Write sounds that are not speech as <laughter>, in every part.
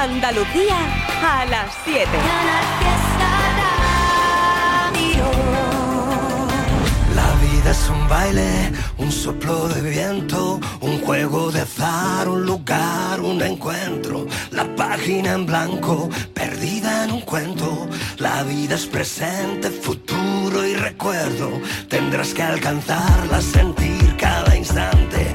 Andalucía a las 7. La vida es un baile, un soplo de viento, un juego de azar, un lugar, un encuentro. La página en blanco, perdida en un cuento. La vida es presente, futuro y recuerdo. Tendrás que alcanzarla, sentir cada instante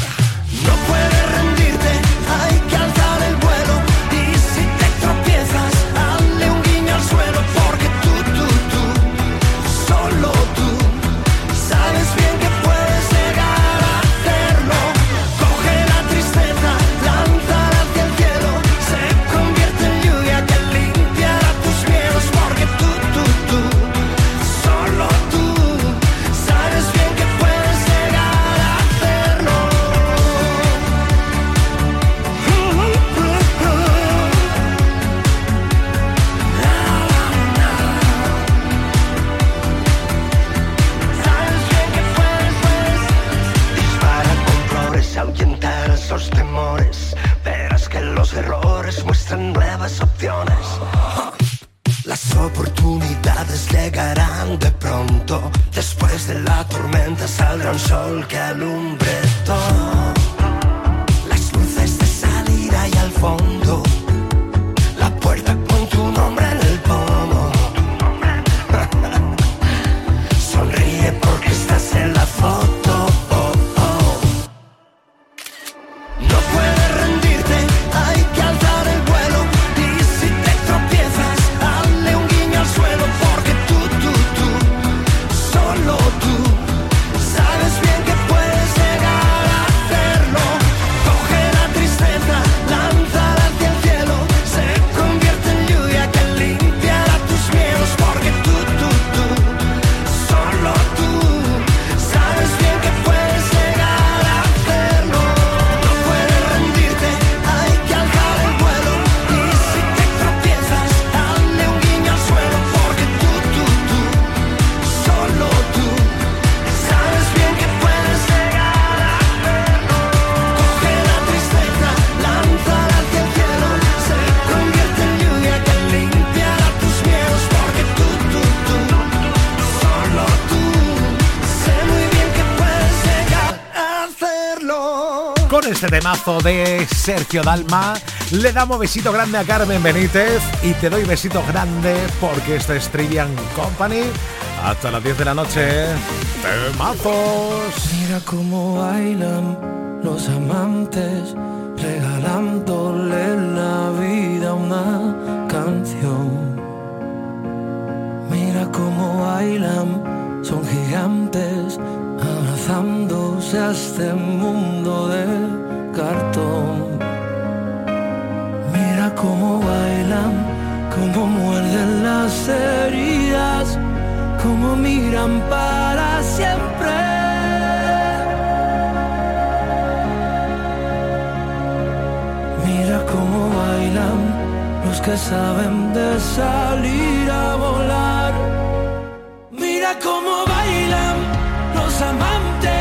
Un sol que alumbre todo. De Sergio Dalma, le damos besito grande a Carmen Benítez y te doy besito grande porque este es Trivian Company. Hasta las 10 de la noche. Temazos. Mira cómo bailan los amantes, regalándole la vida una canción. Mira cómo bailan, son gigantes, abrazándose a este mundo de Mira cómo bailan, cómo muerden las heridas, cómo miran para siempre. Mira cómo bailan los que saben de salir a volar. Mira cómo bailan los amantes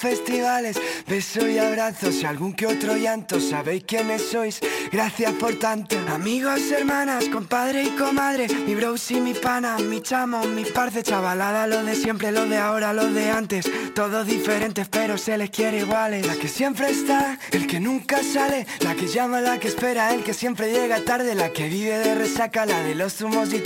festivales. Besos y abrazos y algún que otro llanto. Sabéis quiénes sois, gracias por tanto. Amigos, hermanas, compadre y comadre, mi bros y mi pana, mi chamo, mi parce, chavalada, lo de siempre, lo de ahora, lo de antes. Todos diferentes, pero se les quiere iguales. La que siempre está, el que nunca sale, la que llama, la que espera, el que siempre llega tarde, la que vive de resaca, la de los zumos y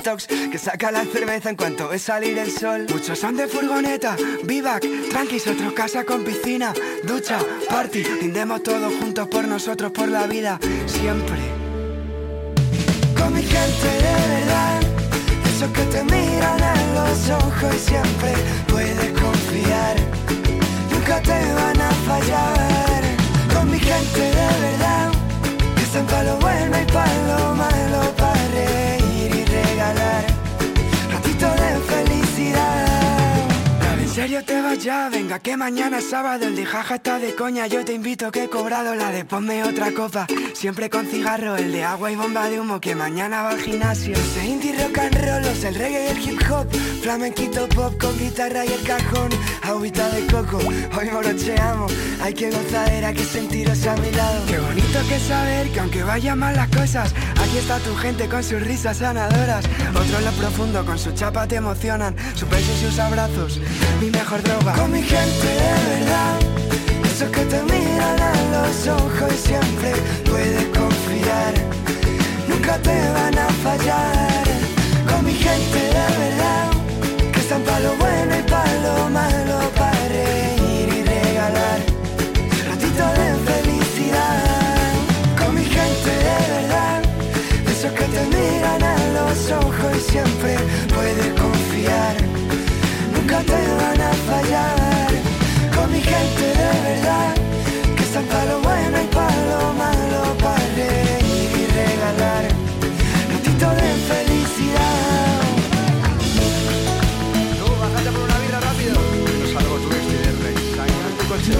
que saca la cerveza en cuanto ve salir el sol. Muchos son de furgoneta, vivac, tranquis, otros casa con piscina, ducha, party. Tindemos todos juntos por nosotros, por la vida, siempre. Con mi gente de verdad, esos que te miran a los ojos y siempre puedes Nunca te van a fallar. Con mi gente de verdad, que están para lo bueno y para lo malo, ya? Venga, que mañana es sábado, el de jaja está de coña. Yo te invito que he cobrado la de ponme otra copa. Siempre con cigarro, el de agua y bomba de humo, que mañana va al gimnasio. Ese indie rock and roll, el reggae y el hip hop. Flamenquito pop con guitarra y el cajón. Agüita de coco, hoy morocheamos. Hay que gozadera, que sentiros a mi lado. Qué bonito que saber que aunque vayan mal las cosas, aquí está tu gente con sus risas sanadoras. Otros lo profundo con su chapa te emocionan, sus besos y sus abrazos mi mejor droga. Con mi gente de verdad, esos que te miran a los ojos y siempre puedes confiar. Nunca te van a fallar. Con mi gente de verdad, que están para lo bueno y para lo malo, para reír y regalar. Ratito de felicidad. Con mi gente de verdad, esos que te miran a los ojos y siempre puedes confiar nunca te van a fallar. Con mi gente de verdad, que están para lo bueno y para lo malo, para reír y regalar ratito de felicidad. Tú, bájate por una vida rápido. No salgo tu vestido de rey. Saca tu coche.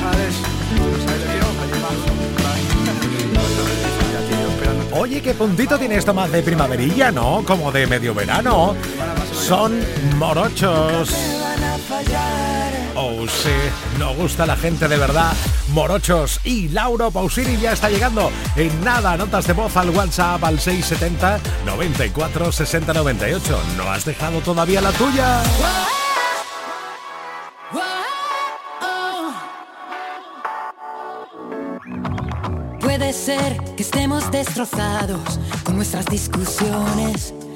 ¿Sabes? ¿Sabes yo? Allí abajo. Oye, qué puntito tiene esto más de primaverilla, ¿no? Como de medio verano son morochos. Oh, sí, nos gusta la gente de verdad. Morochos y Lauro Pausini ya está llegando. En nada, notas de voz al WhatsApp al 670 94 60 98. ¿No has dejado todavía la tuya? Puede ser que estemos destrozados con nuestras discusiones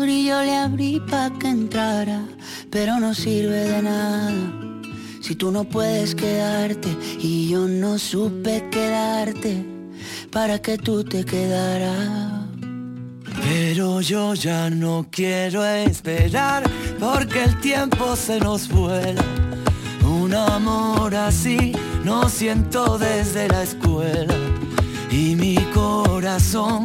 y yo le abrí pa' que entrara pero no sirve de nada. Si tú no puedes quedarte y yo no supe quedarte para que tú te quedaras. Pero yo ya no quiero esperar porque el tiempo se nos vuela. Un amor así no siento desde la escuela. Y mi corazón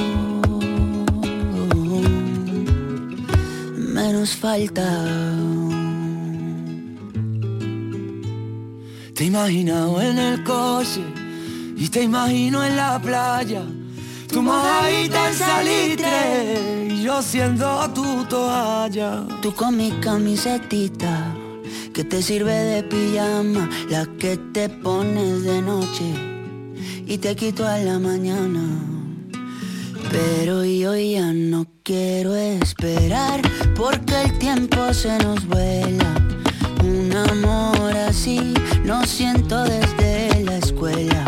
Menos falta. Te imagino en el coche y te imagino en la playa. Tu mojadita en salitre y yo siendo tu toalla. Tú con mi camisetita que te sirve de pijama, la que te pones de noche y te quito a la mañana. Pero yo ya no quiero esperar porque el tiempo se nos vuela. Un amor así no siento desde la escuela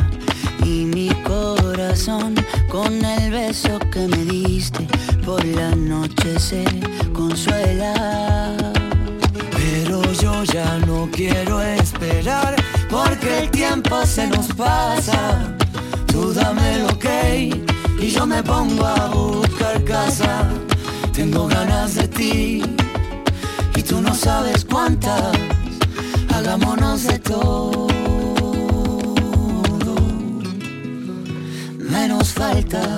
y mi corazón con el beso que me diste por la noche se consuela. Pero yo ya no quiero esperar porque el tiempo se nos pasa. Tú dame lo que y yo me pongo a buscar casa. Tengo ganas de ti y tú no sabes cuántas hagámonos de todo, menos falta.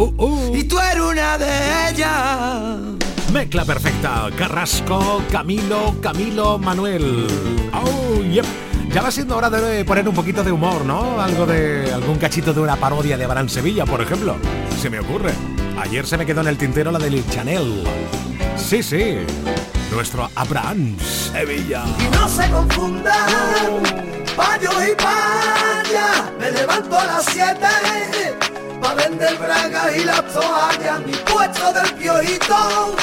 Uh, uh. Y tú eres una de ellas. Mezcla perfecta. Carrasco, Camilo, Camilo, Manuel. Oh, yep. Ya va siendo hora de poner un poquito de humor, ¿no? Algo de. algún cachito de una parodia de Abraham Sevilla, por ejemplo. Se me ocurre. Ayer se me quedó en el tintero la del Chanel. Sí, sí. Nuestro Abraham Sevilla. Y no se confundan, payos y payas. Me levanto a las 7 pa' vender bragas y las toallas. Mi puesto del piojito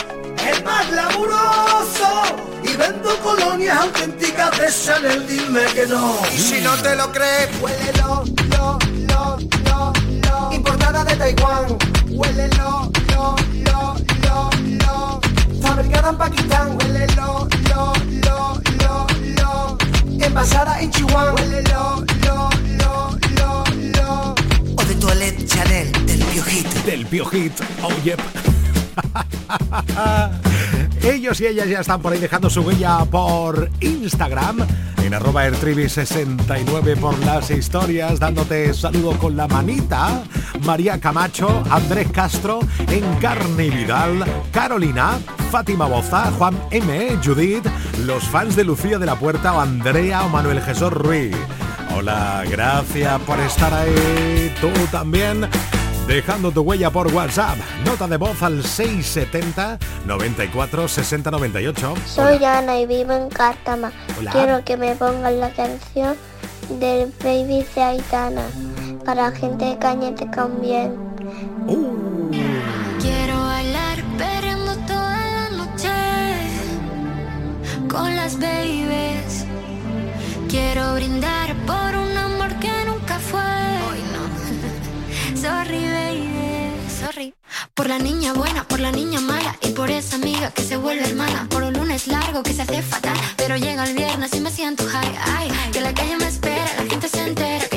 es más laburoso y vendo colonias auténticas de Chanel, dime que no. Y si no te lo crees, huélelo, lo, lo, lo, lo. Importada de Taiwán, huélelo, lo, lo, lo, lo. Fabricada en Pakistán, huélelo, lo, lo, lo, lo. Envasada en Chihuahua, huélelo, lo, lo, Del oh. <laughs> Ellos y ellas ya están por ahí dejando su huella por Instagram en arroba ertribi69 por las historias, dándote saludo con la manita. María Camacho, Andrés Castro, Encarni Vidal, Carolina, Fátima Boza, Juan M, Judith, los fans de Lucía de la Puerta o Andrea o Manuel Jesús Ruiz. Hola, gracias por estar ahí. Tú también dejando tu huella por WhatsApp. Nota de voz al 670 94 60 98. Soy Ana y vivo en Cártama. Quiero que me pongan la canción del Baby de Aitana para gente de Cañete también. Uh. Quiero bailar perreando toda la noche con las babies. Quiero brindar por un Por la niña buena, por la niña mala y por esa amiga que se vuelve hermana. Por un lunes largo que se hace fatal, pero llega el viernes y me siento high. Ay, que la calle me espera, la gente se entera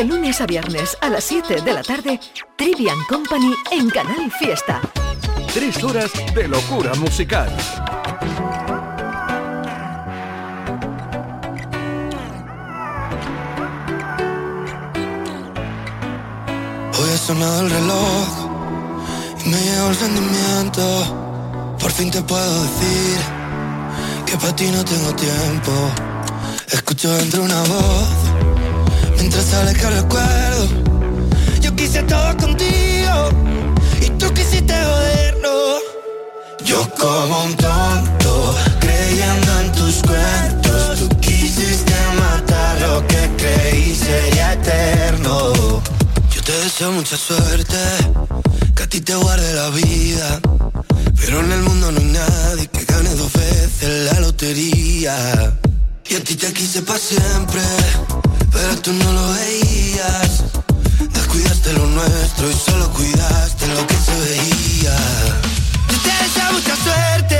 De lunes a viernes a las 7 de la tarde, Trivian Company en Canal Fiesta. Tres horas de locura musical. Hoy ha sonado el reloj y me llegó el sentimiento. Por fin te puedo decir que para ti no tengo tiempo. Escucho dentro una voz mientras sale que recuerdo. Yo quise todo contigo y tú quisiste joderlo. Yo como un tonto, creyendo en tus cuentos. Tú quisiste matar lo que creí sería eterno. Yo te deseo mucha suerte, que a ti te guarde la vida. Pero en el mundo no hay nadie que gane dos veces la lotería. Y a ti te quise para siempre pero tú no lo veías. Descuidaste lo nuestro y solo cuidaste lo que se veía. Te deseo mucha suerte,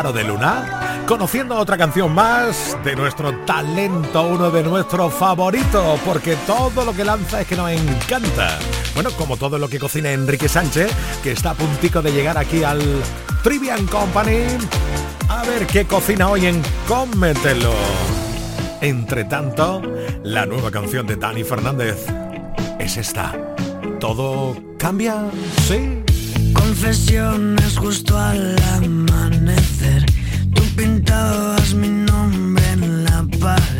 De Luna, conociendo otra canción más de nuestro talento, uno de nuestros favoritos, porque todo lo que lanza es que nos encanta. Bueno, como todo lo que cocina Enrique Sánchez, que está a puntico de llegar aquí al Trivian Company. A ver qué cocina hoy en Cómetelo. Entre tanto, la nueva canción de Dani Fernández es esta. ¿Todo cambia? ¿Sí? Confesiones justo al amanecer. Tú pintabas mi nombre en la pared.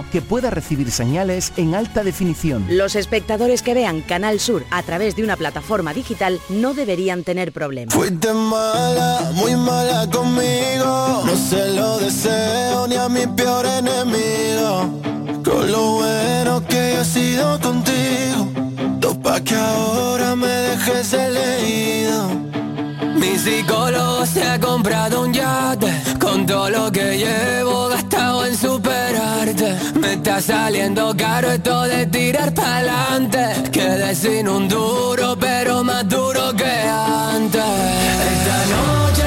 que pueda recibir señales en alta definición. Los espectadores que vean Canal Sur a través de una plataforma digital no deberían tener problemas. Fuiste mala, muy mala conmigo. No se lo deseo ni a mi peor enemigo. Con lo bueno que he sido contigo. Dos pa' que ahora me dejes elegido. Mi psicólogo se ha comprado un yate Con todo lo que llevo gastado en superarte. Me está saliendo caro esto de tirar pa'lante. Quedé sin un duro pero más duro que antes. Noche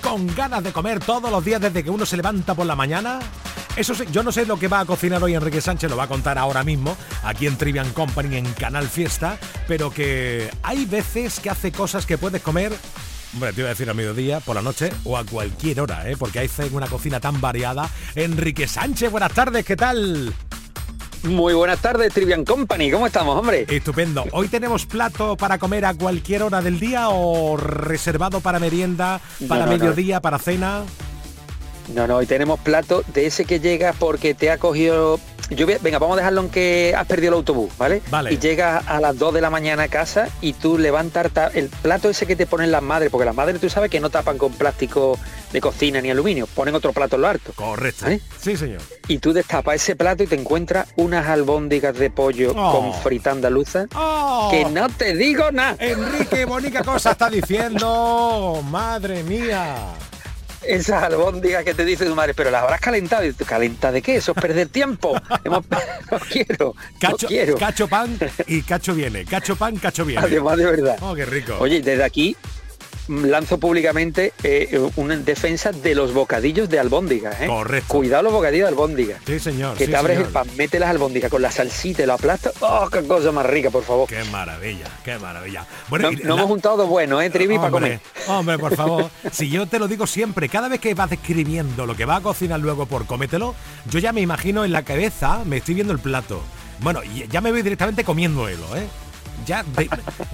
con ganas de comer todos los días desde que uno se levanta por la mañana. Eso sí, yo no sé lo que va a cocinar hoy Enrique Sánchez, lo va a contar ahora mismo, aquí en Trivian Company en Canal Fiesta, pero que hay veces que hace cosas que puedes comer Hombre, te iba a decir a mediodía, por la noche o a cualquier hora, ¿eh? porque hay una cocina tan variada. Enrique Sánchez, buenas tardes, ¿qué tal? Muy buenas tardes, Trivian Company. ¿Cómo estamos, hombre? Estupendo. ¿Hoy tenemos plato para comer a cualquier hora del día o reservado para merienda, para mediodía, para cena? No, no, hoy tenemos plato de ese que llega porque te ha cogido yo venga, vamos a dejarlo en que has perdido el autobús, ¿vale? Vale. Y llegas a las 2 de la mañana a casa y tú levantas el plato ese que te ponen las madres, porque las madres tú sabes que no tapan con plástico de cocina ni aluminio, ponen otro plato en lo harto. Correcto. Sí, señor. Y tú destapas ese plato y te encuentras unas albóndigas de pollo Oh. con frita andaluza Oh. que no te digo nada. Enrique, bonita cosa está diciendo. Madre mía. Esas albóndigas que te dice tu madre, pero las habrás calentado. Y tú, ¿Calenta de qué? Eso es perder tiempo. <laughs> Hemos- no quiero. Cacho, no quiero. cacho pan y cacho viene. Cacho pan, cacho viene. Además de verdad. Oh, qué rico. Oye, desde aquí lanzo públicamente eh, una defensa de los bocadillos de albóndigas. ¿eh? Correcto. Cuidado los bocadillos de albóndigas. Sí, señor. Que sí, te abres señor. el pan, mete las albóndigas con la salsita y lo aplastas. ¡Oh, qué cosa más rica, por favor! Qué maravilla, qué maravilla. no y no la- hemos juntado dos buenos, ¿eh, Trivi, para comer? hombre, por favor. <laughs> Si yo te lo digo siempre, cada vez que vas describiendo lo que va a cocinar luego por cómetelo, yo ya me imagino en la cabeza, me estoy viendo el plato. Bueno, y ya me voy directamente comiéndolo, ¿eh? Ya de-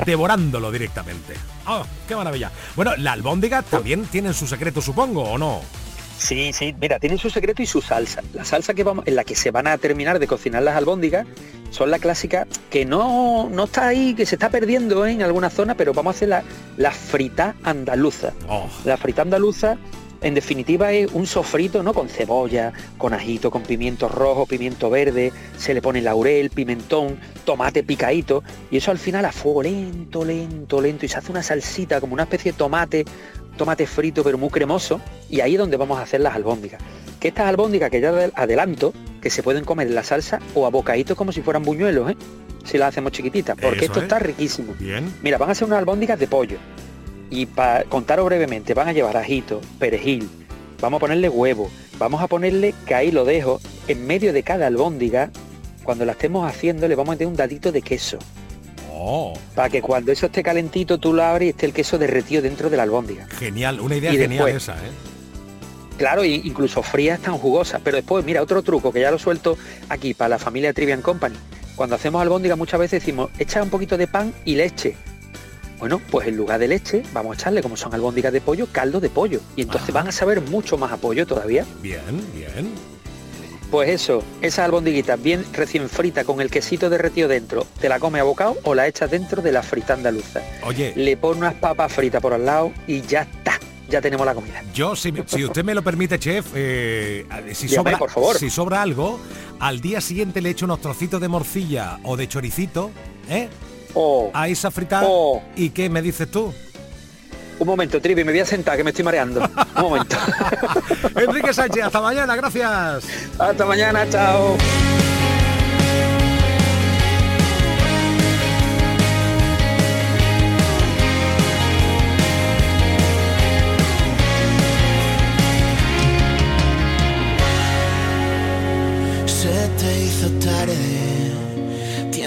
devorándolo directamente. ¡Oh, qué maravilla! Bueno, la albóndiga también tienen su secreto, supongo, ¿o no? Sí, sí, mira, tienen su secreto y su salsa. La salsa que vamos, en la que se van a terminar de cocinar las albóndigas son la clásica que no, no está ahí, que se está perdiendo ¿eh? en alguna zona, pero vamos a hacer la, la frita andaluza. Oh. La frita andaluza, en definitiva, es un sofrito, ¿no? Con cebolla, con ajito, con pimiento rojo, pimiento verde, se le pone laurel, pimentón, tomate picadito, y eso al final a fuego lento, lento, lento, y se hace una salsita como una especie de tomate, tomate frito pero muy cremoso, y ahí es donde vamos a hacer las albóndigas. Que estas albóndigas que ya adel- adelanto, que se pueden comer en la salsa o a bocaditos como si fueran buñuelos, ¿eh? Si las hacemos chiquititas, porque Eso esto es. está riquísimo. Bien. Mira, van a ser unas albóndigas de pollo. Y para contaros brevemente, van a llevar ajito, perejil, vamos a ponerle huevo, vamos a ponerle, que ahí lo dejo, en medio de cada albóndiga, cuando la estemos haciendo, le vamos a meter un dadito de queso. Oh, Para que cuando eso esté calentito, tú lo abres y esté el queso derretido dentro de la albóndiga. genial, una idea Y genial después- esa, ¿eh? Claro, y incluso frías tan jugosas. Pero después, mira, otro truco que ya lo suelto aquí para la familia Trivian Company. Cuando hacemos albóndiga muchas veces decimos, echa un poquito de pan y leche. Bueno, pues en lugar de leche vamos a echarle, como son albóndigas de pollo, caldo de pollo. Y entonces van a saber mucho más a pollo todavía. Bien, bien. Pues eso, esa albondiguita bien recién frita con el quesito derretido dentro, te la come a bocado o la echas dentro de la frita andaluza. Oye, Le pone unas papas fritas por al lado y ya está, ya tenemos la comida. Yo, si, si usted me lo permite, chef, eh, si, sobra, por favor. si sobra algo, al día siguiente le echo unos trocitos de morcilla o de choricito, ¿eh? Oh, A esa fritada. Oh. ¿Y qué me dices tú? un momento, Trivi, me voy a sentar que me estoy mareando. Un momento. <laughs> Enrique Sánchez, hasta mañana, gracias. Hasta mañana, chao. Se te hizo tarde.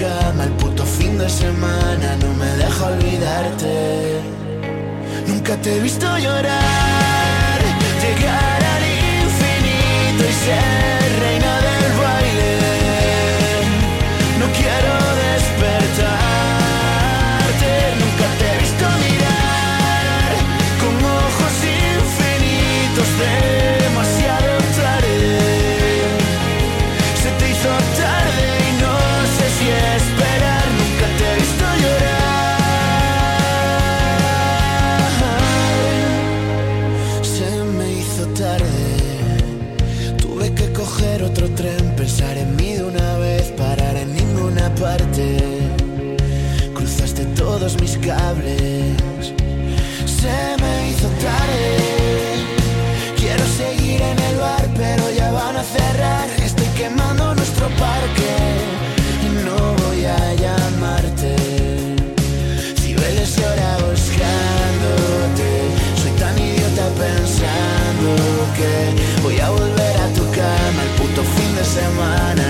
cama el puto fin de semana. No me deja olvidarte. Nunca te he visto llorar. Llegar al infinito y ser Se me hizo tarde. Quiero seguir en el bar, pero ya van a cerrar. Estoy quemando nuestro parque y no voy a llamarte. Si hueles ahora buscándote, soy tan idiota pensando que voy a volver a tu cama el puto fin de semana.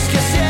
Nunca dices que si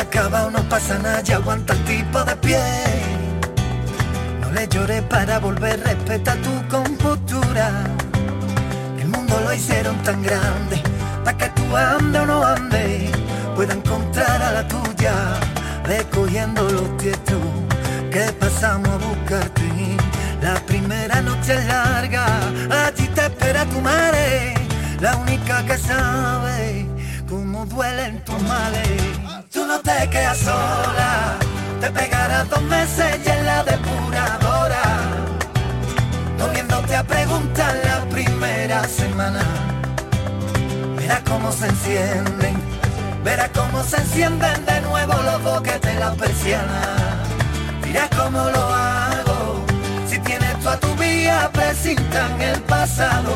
Acaba, no pasa nada, ya aguanta el tipo de pie. No le llores para volver, respeta tu compostura. El mundo lo hicieron tan grande, para que tú ande o no ande, pueda encontrar a la tuya, recogiendo los tietos que pasamos a buscarte. La primera noche es larga, allí te espera tu madre, la única que sabe cómo duelen tus males. Tú no te quedas sola, te pegarás dos meses y en la depuradora, volviéndote a preguntar la primera semana. Verás cómo se encienden, verás cómo se encienden de nuevo los boquetes de la persiana. Dirás cómo lo hago, si tienes tú a tu vía, presintan el pasado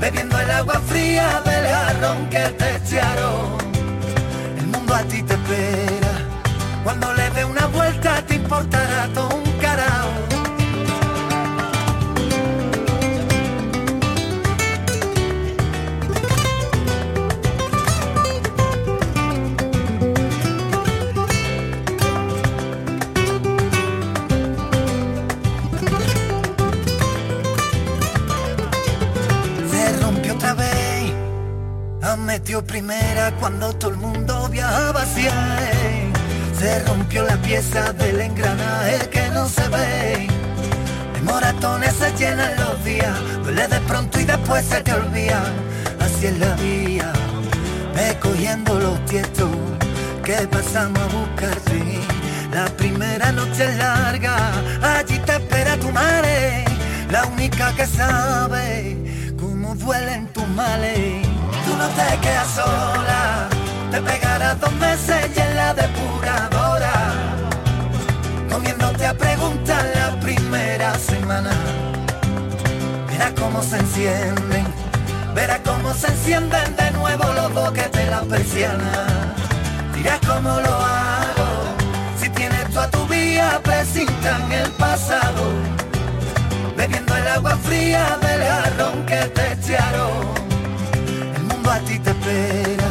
bebiendo el agua fría del jarrón que te echaron. A ti te espera, cuando le dé una vuelta te importará todo un carajo. Se rompió otra vez, metido primera cuando todo el mundo Se rompió la pieza del engranaje que no se ve. De moratones se llenan los días, duele de pronto y después se te olvida. Así es la vida, ve cogiendo los tietos que pasamos a buscarte. La primera noche es larga, allí te espera tu madre, la única que sabe cómo duelen tus males. Tú no te quedas sola, te pegarás dos meses y en la depuradora, comiéndote a preguntar la primera semana. Verás cómo se encienden, verás cómo se encienden de nuevo los boquetes de la persiana. Dirás cómo lo hago, si tienes tú a tu vía, presintan el pasado bebiendo el agua fría del jarrón que te echaron. El mundo a ti te espera,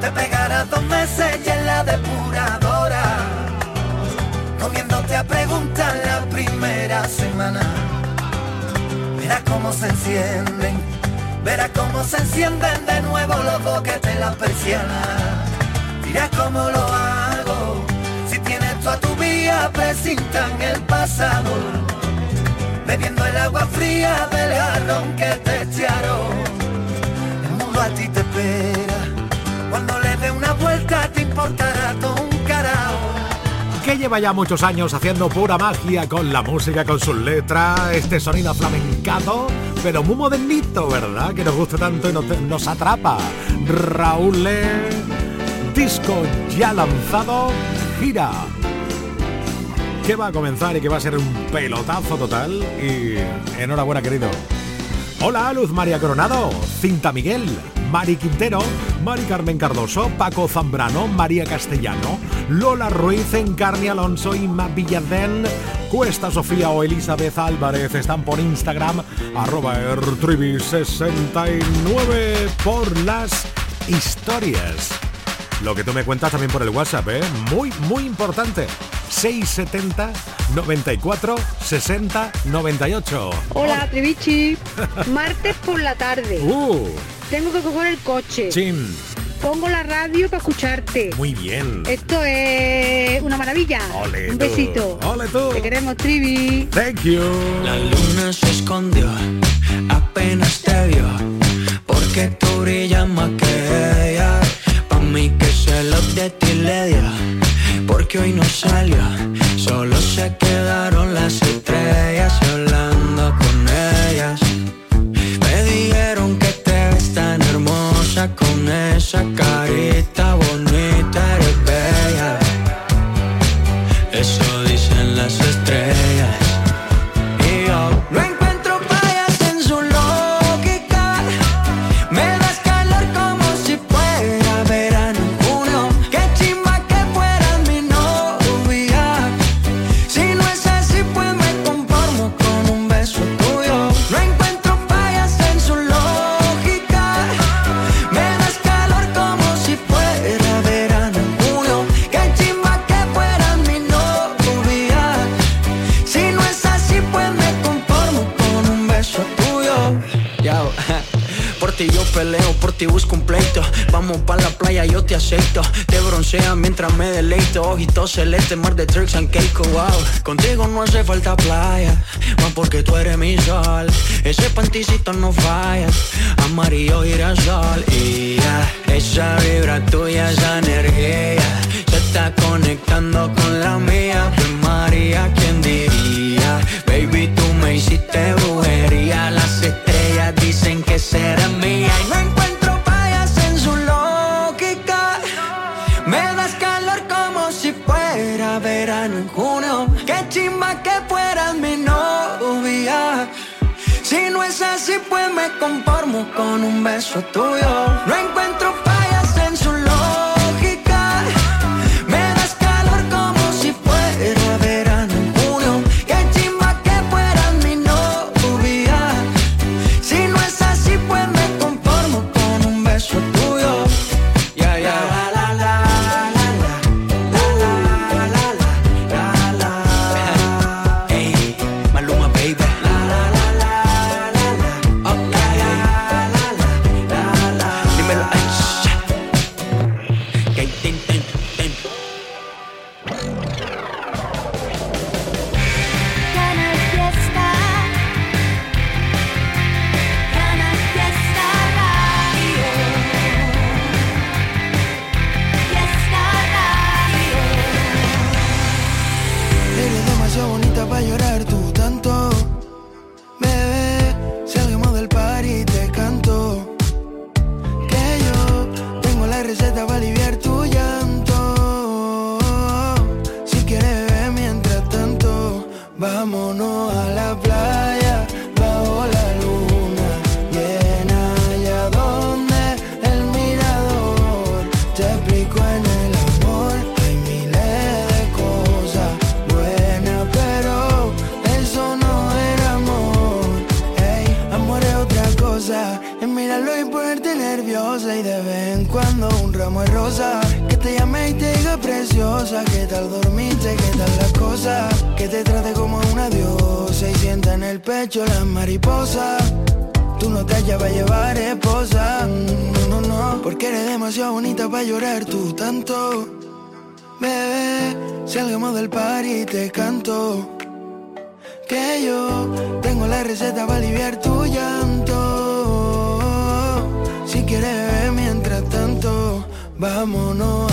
te pegarás dos meses y en la depuradora, comiéndote a preguntar la primera semana. Verás cómo se encienden, verás cómo se encienden de nuevo los boquetes las persianas. Mira cómo lo hago, si tienes tú a tu vía presintan el pasado, bebiendo el agua fría del jarrón que te echaron. El mundo a ti te espera, cuando le dé una vuelta te importará todo un que lleva ya muchos años haciendo pura magia con la música, con sus letras, este sonido flamencado, pero muy modernito, ¿verdad? Que nos gusta tanto y nos, atrapa. Raúl disco ya lanzado, gira. Que va a comenzar y que va a ser un pelotazo total. Y enhorabuena, querido. Hola, Luz María Coronado, Cinta Miguel, Mari Quintero, Mari Carmen Cardoso, Paco Zambrano, María Castellano, Lola Ruiz, Encarni Alonso, Inma Villardén, Cuesta Sofía o Elizabeth Álvarez están por Instagram, arroba ertribi69 por las historias. Lo que tú me cuentas también por el WhatsApp, ¿eh? Muy, muy importante. 670 94 60 98. Hola, Trivichi. <laughs> Martes por la tarde. Uh, Tengo que coger el coche. chin. Pongo la radio para escucharte. Muy bien. Esto es una maravilla. Ole Un tú. besito. Ole tú. Te queremos, Trivi. Thank you. La luna se escondió, apenas te vio, porque tú brillas más que ella. Pa' mí que se lo de ti le dio, porque hoy no salió, solo se quedaron Ojitos celeste, mar de tricks and cake, wow. Contigo no hace falta playa, más porque tú eres mi sol. Ese panticito no falla, amarillo girasol. Y ya, esa vibra tuya, esa energía, se está conectando con la mía. Que fueras mi novia. Si no es así, pues me conformo con un beso tuyo. No encuentro fallas Porque eres demasiado bonita para llorar tú tanto. Bebé, salgamos del par y te canto. Que yo tengo la receta para aliviar tu llanto. Si quieres mientras tanto Vámonos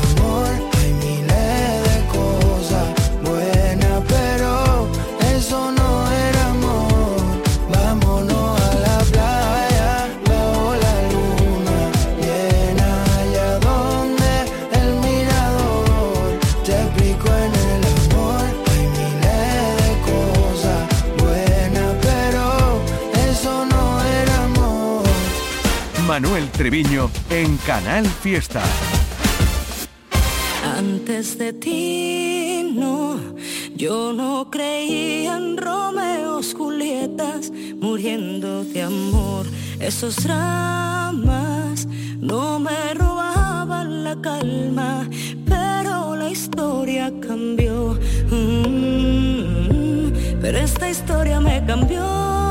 Manuel Treviño en Canal Fiesta. Antes de ti, no, yo no creía en Romeos, Julietas, muriendo de amor. Esos dramas no me robaban la calma, pero la historia cambió. Mm, pero esta historia me cambió.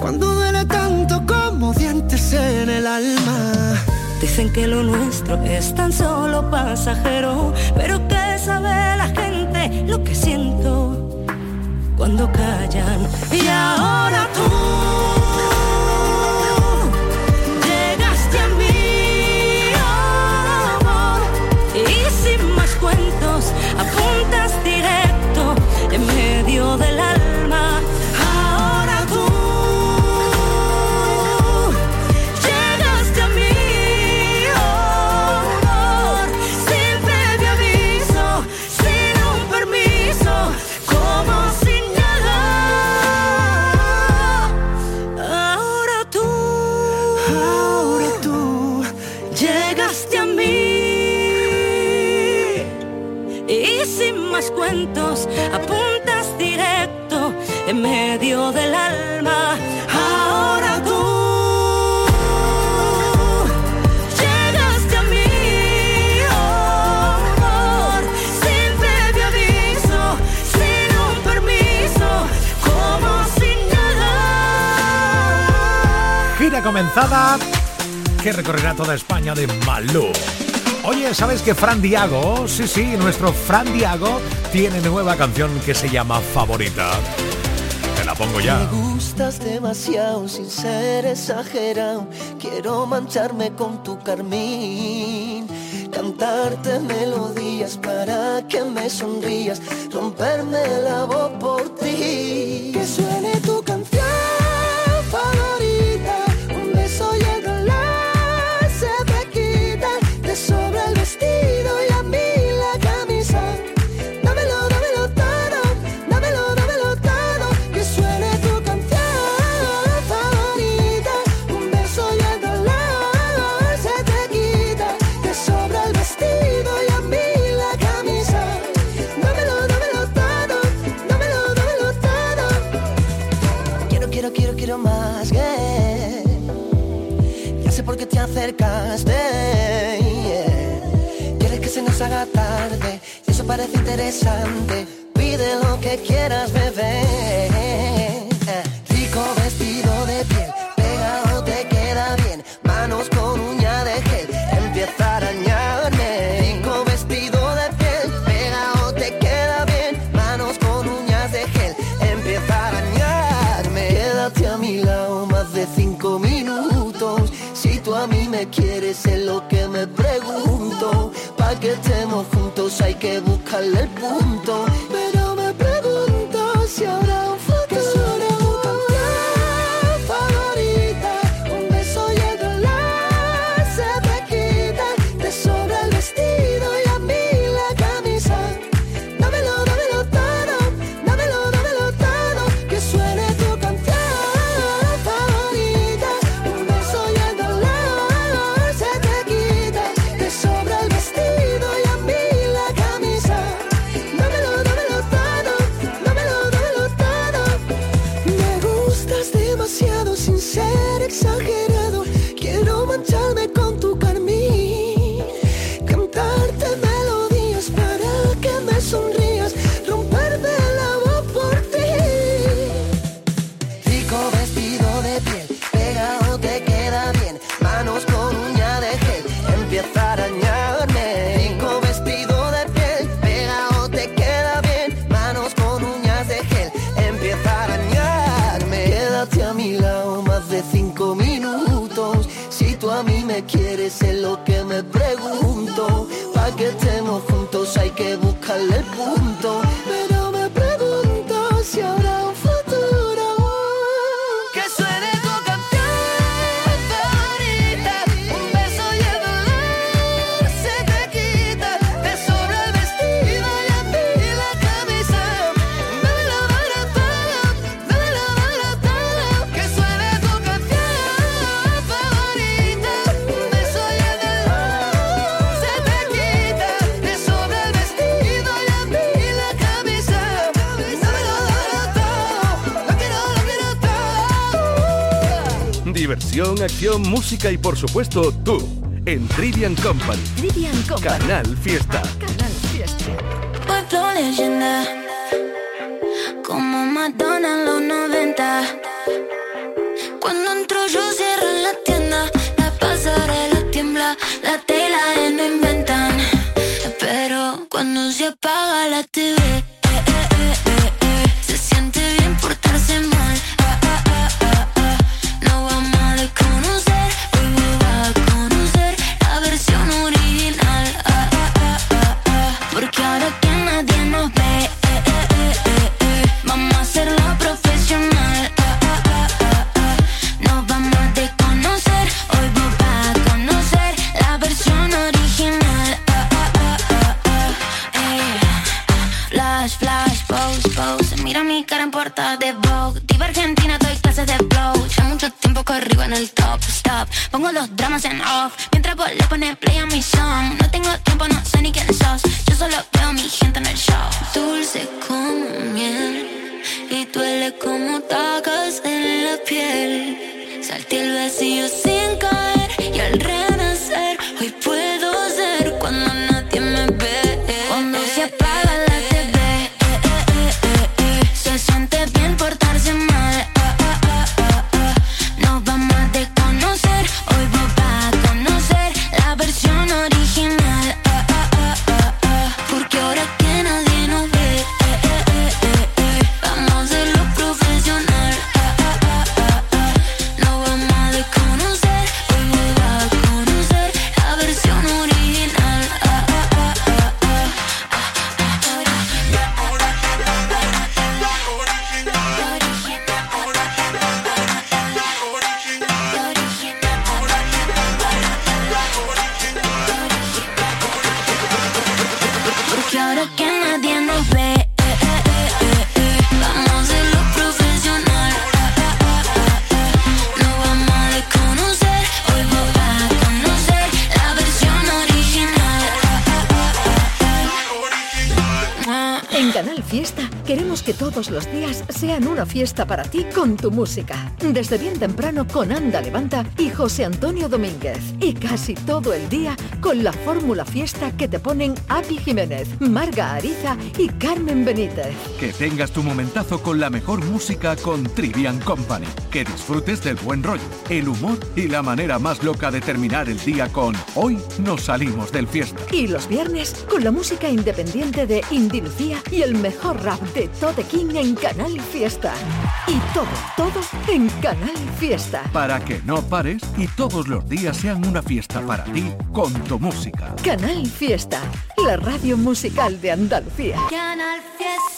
Cuando duele tanto como dientes en el alma Dicen que lo nuestro es tan solo pasajero, pero que sabe la gente lo que siento cuando callan. Y ahora tú llegaste a mí, y sin más cuentos apuntas directo en medio del de Malú. Oye, ¿sabes que Fran Diago, sí, sí, nuestro Fran Diago, tiene nueva canción que se llama Favorita? Te la pongo ya. Me gustas demasiado, sin ser exagerado. Quiero mancharme con tu carmín. Cantarte melodías para que me sonrías. Romperme la voz por ti nos haga tarde. Y eso parece interesante. Pide lo que quieras beber. música y por supuesto tú en Trivian Company. Trivian Company. Canal Fiesta. Canal Fiesta. Pueblo leyenda, como Madonna en los 90 fiesta para ti con tu música. Desde bien temprano con Anda Levanta y José Antonio Domínguez. Y casi todo el día con la fórmula fiesta que te ponen Api Jiménez, Marga Ariza y Carmen Benítez. Que tengas tu momentazo con la mejor música con Trivian Company. Que disfrutes del buen rollo, el humor y la manera más loca de terminar el día con Hoy nos salimos del fiesta. Y los viernes con la música independiente de Indy Lucía y el mejor rap de Tote King en Canal Fiesta. Y todo, todo en Canal Fiesta. Para que no pares y todos los días sean una fiesta para ti con tu música. Canal Fiesta, la radio musical de Andalucía. Canal Fiesta.